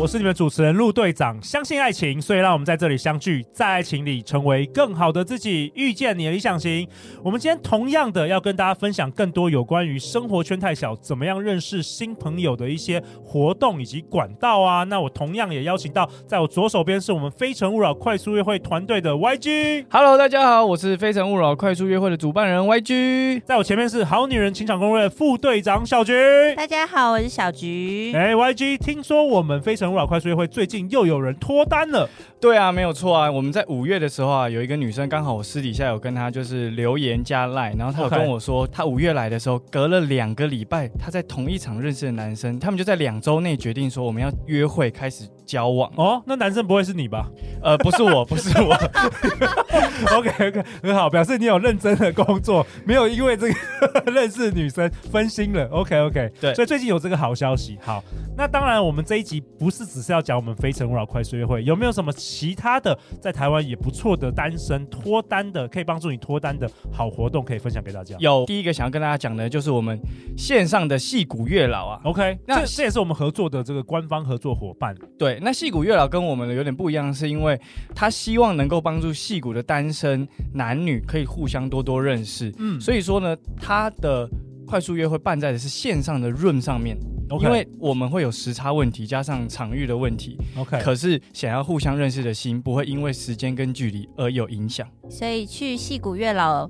我是你们主持人陆队长，相信爱情，所以让我们在这里相聚，在爱情里成为更好的自己，遇见你的理想型。我们今天同样的要跟大家分享更多有关于生活圈太小，怎么样认识新朋友的一些活动以及管道啊。那我同样也邀请到，在我左手边是我们非诚勿扰快速约会团队的 YG。Hello，大家好，我是非诚勿扰快速约会的主办人 YG。在我前面是好女人情场攻略副队长小菊。大家好，我是小菊。哎，YG，听说我们非诚。勿扰快速约会最近又有人脱单了。对啊，没有错啊。我们在五月的时候啊，有一个女生刚好我私底下有跟她就是留言加赖，然后她有跟我说，她五月来的时候隔了两个礼拜，她在同一场认识的男生，他们就在两周内决定说我们要约会开始交往。哦，那男生不会是你吧？呃，不是我，不是我。OK OK，很好，表示你有认真的工作，没有因为这个 认识女生分心了。OK OK，对，所以最近有这个好消息。好，那当然我们这一集不是只是要讲我们非诚勿扰快速约会，有没有什么其他的在台湾也不错的单身脱单的，可以帮助你脱单的好活动可以分享给大家？有，第一个想要跟大家讲的就是我们线上的戏骨月老啊。OK，那这，这也是我们合作的这个官方合作伙伴。对，那戏谷月老跟我们的有点不一样，是因为他希望能够帮助戏谷的单身男女可以互相多多认识。嗯，所以说呢，他的快速约会办在的是线上的 Room 上面。Okay. 因为我们会有时差问题，加上场域的问题。OK，可是想要互相认识的心，不会因为时间跟距离而有影响。所以去戏谷月老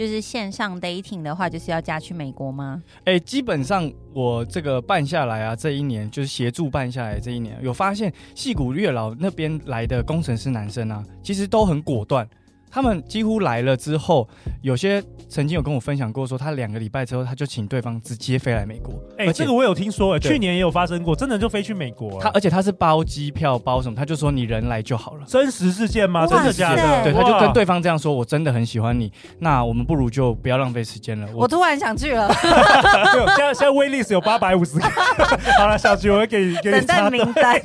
就是线上 dating 的话，就是要嫁去美国吗？哎，基本上我这个办下来啊，这一年就是协助办下来这一年，有发现戏骨月老那边来的工程师男生啊，其实都很果断。他们几乎来了之后，有些曾经有跟我分享过，说他两个礼拜之后，他就请对方直接飞来美国。哎、欸，这个我有听说，哎，去年也有发生过，真的就飞去美国。他而且他是包机票包什么，他就说你人来就好了。真实事件吗？真的假的？对，他就跟对方这样说，我真的很喜欢你，那我们不如就不要浪费时间了。我，我突然想去了。现在现在威力是有八百五十个。好了，小菊，我会给你给 你等待名单。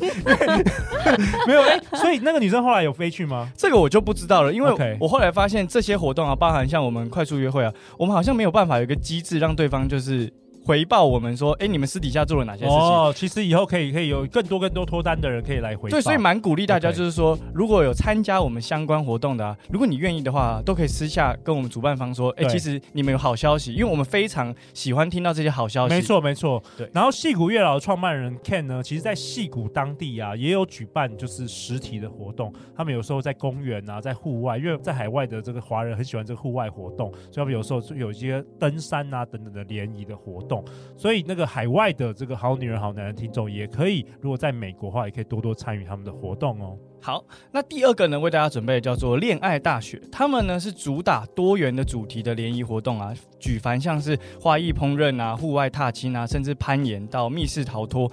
没有哎、欸，所以那个女生后来有飞去吗？这个我就不知道了，因为我后来发现。这些活动啊，包含像我们快速约会啊，我们好像没有办法有一个机制让对方就是。回报我们说，哎，你们私底下做了哪些事情？哦，其实以后可以可以有更多更多脱单的人可以来回报。对，所以蛮鼓励大家，就是说，如果有参加我们相关活动的啊，如果你愿意的话，都可以私下跟我们主办方说，哎，其实你们有好消息，因为我们非常喜欢听到这些好消息。没错，没错。对。然后戏谷月老的创办人 Ken 呢，其实在戏谷当地啊，也有举办就是实体的活动。他们有时候在公园啊，在户外，因为在海外的这个华人很喜欢这个户外活动，所以他们有时候有一些登山啊等等的联谊的活动。所以那。个海外的这个好女人、好男人听众也可以，如果在美国的话，也可以多多参与他们的活动哦。好，那第二个呢，为大家准备的叫做恋爱大学，他们呢是主打多元的主题的联谊活动啊，举凡像是花艺烹饪啊、户外踏青啊，甚至攀岩到密室逃脱。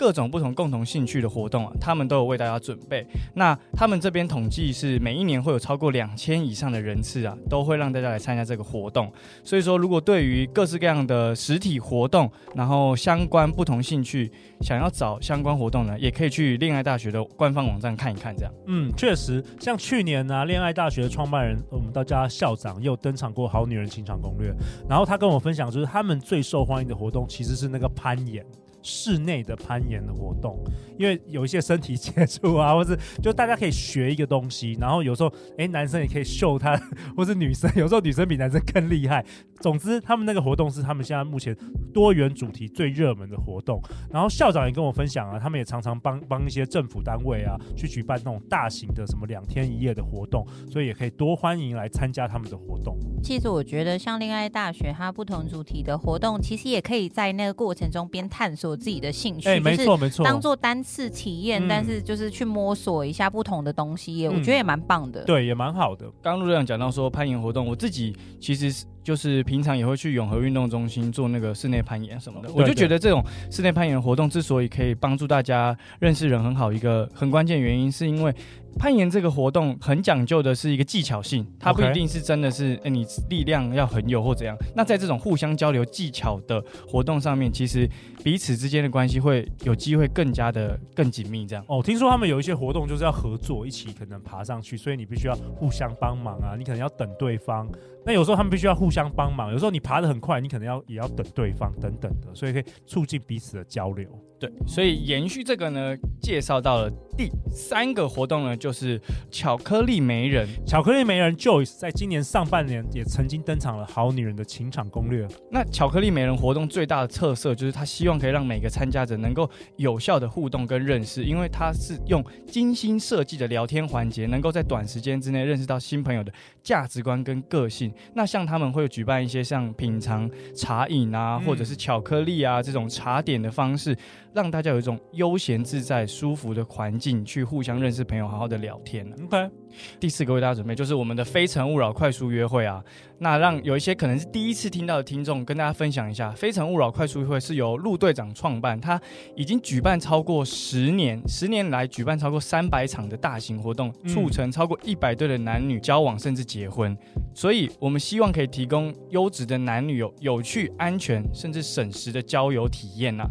各种不同共同兴趣的活动啊，他们都有为大家准备。那他们这边统计是每一年会有超过两千以上的人次啊，都会让大家来参加这个活动。所以说，如果对于各式各样的实体活动，然后相关不同兴趣，想要找相关活动呢，也可以去恋爱大学的官方网站看一看。这样，嗯，确实，像去年呢、恋爱大学的创办人，我们大家校长又登场过《好女人情场攻略》，然后他跟我分享，就是他们最受欢迎的活动其实是那个攀岩。室内的攀岩的活动，因为有一些身体接触啊，或是就大家可以学一个东西，然后有时候哎，男生也可以秀他，或是女生有时候女生比男生更厉害。总之，他们那个活动是他们现在目前多元主题最热门的活动。然后校长也跟我分享啊，他们也常常帮帮一些政府单位啊去举办那种大型的什么两天一夜的活动，所以也可以多欢迎来参加他们的活动。其实我觉得像恋爱大学，它不同主题的活动，其实也可以在那个过程中边探索。自己的兴趣，没错没错，当做单次体验，嗯，但是就是去摸索一下不同的东西，嗯，我觉得也蛮棒的。对，也蛮好的。刚刚陆队长讲到说攀岩活动，我自己其实就是平常也会去永和运动中心做那个室内攀岩什么的。我就觉得这种室内攀岩活动之所以可以帮助大家认识人很好，一个很关键原因是因为。攀岩这个活动很讲究的是一个技巧性，它不一定是真的是哎，你力量要很有或怎样。那在这种互相交流技巧的活动上面，其实彼此之间的关系会有机会更加的更紧密。这样哦，听说他们有一些活动就是要合作，一起可能爬上去，所以你必须要互相帮忙啊，你可能要等对方。那有时候他们必须要互相帮忙，有时候你爬得很快，你可能要也要等对方等等的，所以可以促进彼此的交流。对，所以延续这个呢，介绍到了第三个活动呢，就是巧克力媒人。巧克力媒人 Joyce 在今年上半年也曾经登场了《好女人的情场攻略》。那巧克力媒人活动最大的特色就是，他希望可以让每个参加者能够有效的互动跟认识，因为他是用精心设计的聊天环节，能够在短时间之内认识到新朋友的价值观跟个性。那像他们会举办一些像品尝茶饮啊，或者是巧克力啊这种茶点的方式。让大家有一种悠闲自在、舒服的环境，去互相认识朋友，好好的聊天。OK，第四个为大家准备就是我们的非诚勿扰快速约会啊。那让有一些可能是第一次听到的听众跟大家分享一下，非诚勿扰快速约会是由陆队长创办，他已经举办超过十年，十年来举办超过三百场的大型活动，促成超过一百对的男女交往甚至结婚。所以我们希望可以提供优质的男女友有趣、安全甚至省时的交友体验呐。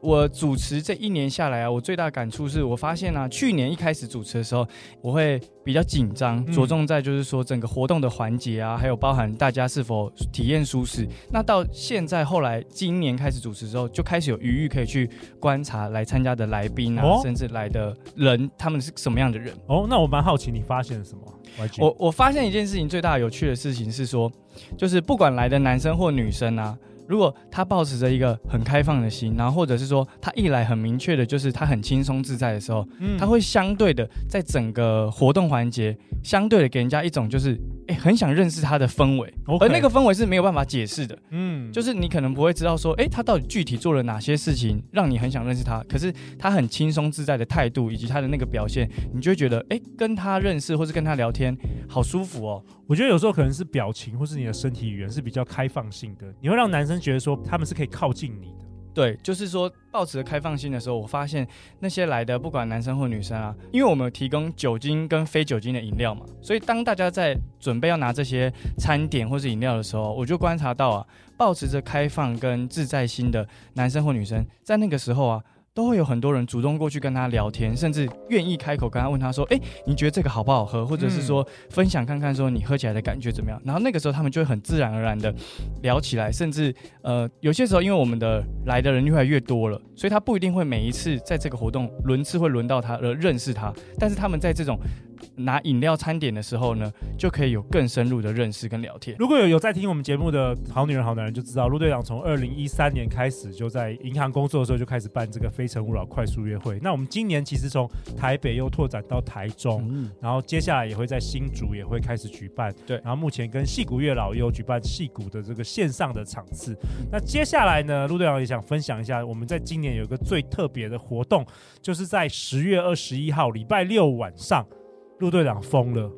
我主持这一年下来啊，我最大感触是我发现啊，去年一开始主持的时候，我会比较紧张，着重在就是说整个活动的环节啊，还有包含大家是否体验舒适。那到现在后来今年开始主持之后，就开始有余裕可以去观察来参加的来宾啊，哦、甚至来的人他们是什么样的人。哦，那我蛮好奇你发现了什么？我我发现一件事情，最大有趣的事情是说，就是不管来的男生或女生啊。如果他保持着一个很开放的心，然后或者是说他一来很明确的，就是他很轻松自在的时候，嗯，他会相对的在整个活动环节，相对的给人家一种就是，哎，很想认识他的氛围，Okay. 而那个氛围是没有办法解释的，嗯，就是你可能不会知道说，哎，他到底具体做了哪些事情，让你很想认识他，可是他很轻松自在的态度以及他的那个表现，你就会觉得，哎，跟他认识或是跟他聊天，好舒服哦。我觉得有时候可能是表情或是你的身体语言是比较开放性的，你会让男生觉得说他们是可以靠近你的。对，就是说抱持着开放心的时候，我发现那些来的不管男生或女生啊，因为我们有提供酒精跟非酒精的饮料嘛，所以当大家在准备要拿这些餐点或是饮料的时候，我就观察到啊，抱持着开放跟自在心的男生或女生，在那个时候啊。都会有很多人主动过去跟他聊天，甚至愿意开口跟他问他说：“哎，你觉得这个好不好喝？”或者是说分享看看说你喝起来的感觉怎么样？然后那个时候他们就会很自然而然的聊起来，甚至呃有些时候因为我们的来的人越来越多了，所以他不一定会每一次在这个活动轮次会轮到他而认识他，但是他们在这种。拿饮料餐点的时候呢，就可以有更深入的认识跟聊天。如果有有在听我们节目的好女人好男人，就知道陆队长从二零一三年开始就在银行工作的时候就开始办这个非诚勿扰快速约会。那我们今年其实从台北又拓展到台中，嗯、然后接下来也会在新竹也会开始举办。对，然后目前跟戏谷月老也有举办戏谷的这个线上的场次。那接下来呢，陆队长也想分享一下，我们在今年有一个最特别的活动，就是在十月二十一号礼拜六晚上。陆队长疯了，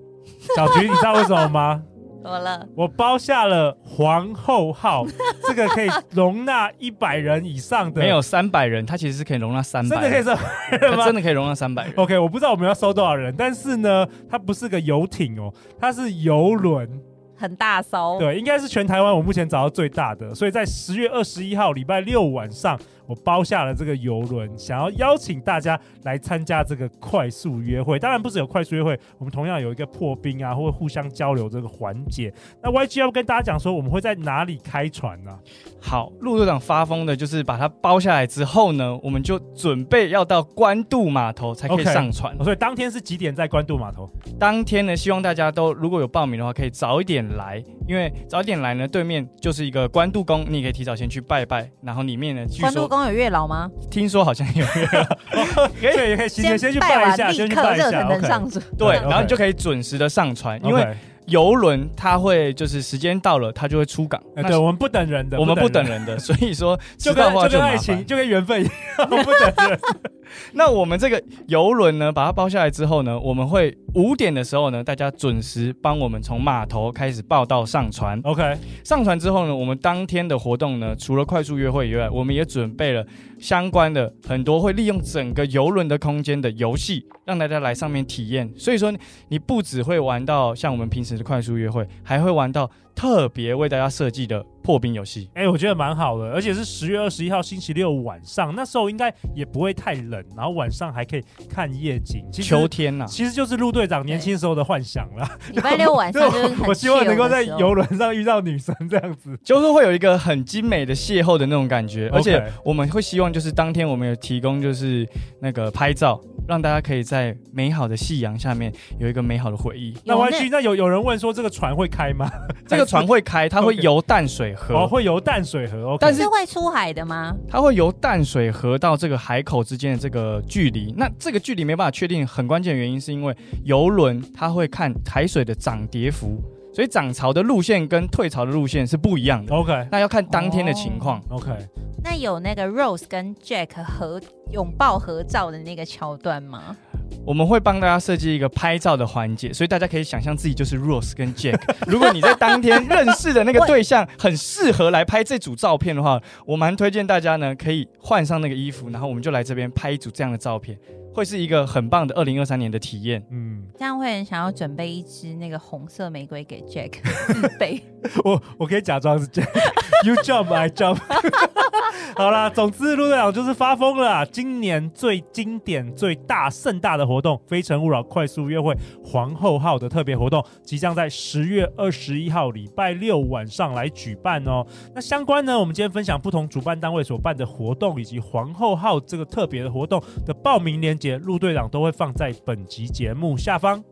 小菊，你知道为什么吗？怎么了？我包下了皇后号，这个可以容纳一百人以上的，没有三百人，它其实是可以容纳三百，真的可以三百人吗？真的可以容纳三百人。OK，我不知道我们要收多少人，但是呢，它不是个游艇哦，它是游轮，很大艘，对，应该是全台湾我目前找到最大的，所以在十月二十一号礼拜六晚上。我包下了这个游轮，想要邀请大家来参加这个快速约会。当然不只有快速约会，我们同样有一个破冰啊，或者互相交流这个环节。那 YG 要跟大家讲说，我们会在哪里开船呢、啊？好，陆队长发疯的就是把它包下来之后呢，我们就准备要到关渡码头才可以上船。Okay. 所以当天是几点在关渡码头？当天呢，希望大家都如果有报名的话，可以早一点来，因为早一点来呢，对面就是一个关渡宫，你也可以提早先去拜拜，然后里面呢，据说。有月老吗？听说好像有月老，可以也可以先先去拜一下，先去拜一下，能上船。对，然后你就可以准时的上船，因为游轮它会就是时间到了，它就会出港。对，我们不等人的，我们不等人的，所以说就跟就跟爱情就跟缘分一样，不等人。那我们这个游轮呢，把它包下来之后呢，我们会五点的时候呢，大家准时帮我们从码头开始报到上船。OK，上船之后呢，我们当天的活动呢，除了快速约会以外，我们也准备了相关的很多会利用整个游轮的空间的游戏，让大家来上面体验。所以说，你不只会玩到像我们平时的快速约会，还会玩到。特别为大家设计的破冰游戏，哎，我觉得蛮好的，而且是十月二十一号星期六晚上，那时候应该也不会太冷，然后晚上还可以看夜景。秋天呐、啊，其实就是陆队长年轻时候的幻想了。礼拜六晚上 就是我希望能够在游轮上遇到女生这样子，就是会有一个很精美的邂逅的那种感觉，而且我们会希望就是当天我们有提供就是那个拍照。让大家可以在美好的夕阳下面有一个美好的回忆。那 YG，那有有人问说这个船会开吗？这个船会开，它 会游淡水河。哦，会游淡水河。OK，但是会出海的吗？它会游淡水河到这个海口之间的这个距离。那这个距离没办法确定，很关键的原因是因为游轮它会看海水的涨跌幅，所以涨潮的路线跟退潮的路线是不一样的。OK，那要看当天的情况。Oh, OK。那有那个 Rose 跟 Jack 合拥抱合照的那个桥段吗？我们会帮大家设计一个拍照的环节，所以大家可以想象自己就是 Rose 跟 Jack。如果你在当天认识的那个对象很适合来拍这组照片的话，我蛮推荐大家呢可以换上那个衣服，然后我们就来这边拍一组这样的照片。会是一个很棒的二零二三年的体验。嗯，这样会很想要准备一支那个红色玫瑰给 Jack 自备。我我可以假装是 Jack。You jump, I jump。好啦，总之陆队长就是发疯了。今年最经典、最大、盛大的活动——非诚勿扰快速约会皇后号的特别活动，即将在十月二十一号礼拜六晚上来举办哦。那相关呢，我们今天分享不同主办单位所办的活动，以及皇后号这个特别的活动的报名链接，陆队长都会放在本集节目下方。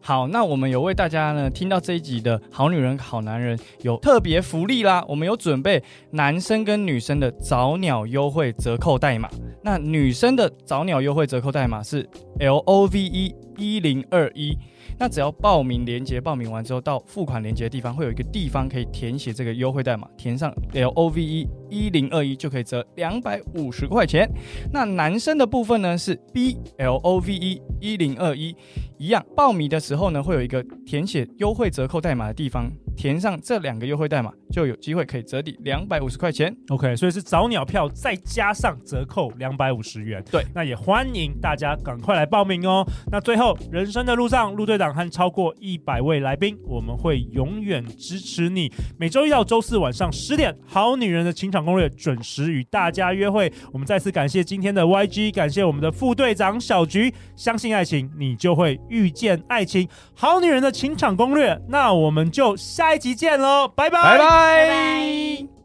好，那我们有为大家呢听到这一集的好女人好男人有特别福利啦，我们有准备男生跟女生的早鸟优惠折扣代码。那女生的早鸟优惠折扣代码是 L O V E 一零二一。那只要报名连接报名完之后，到付款连接的地方会有一个地方可以填写这个优惠代码，填上 L O V E 一零二一就可以折两百五十块钱。那男生的部分呢是 B L O V E 一零二一，一样报名的时候呢会有一个填写优惠折扣代码的地方，填上这两个优惠代码就有机会可以折抵两百五十块钱。OK，所以是早鸟票再加上折扣两百五十元。对，那也欢迎大家赶快来报名哦。那最后人生的路上，陆队长。和超过一百位来宾，我们会永远支持你。每周一到周四晚上十点，《好女人的情场攻略》准时与大家约会。我们再次感谢今天的 YG，感谢我们的副队长小菊。相信爱情，你就会遇见爱情。《好女人的情场攻略》，那我们就下一集见喽，拜拜，拜拜。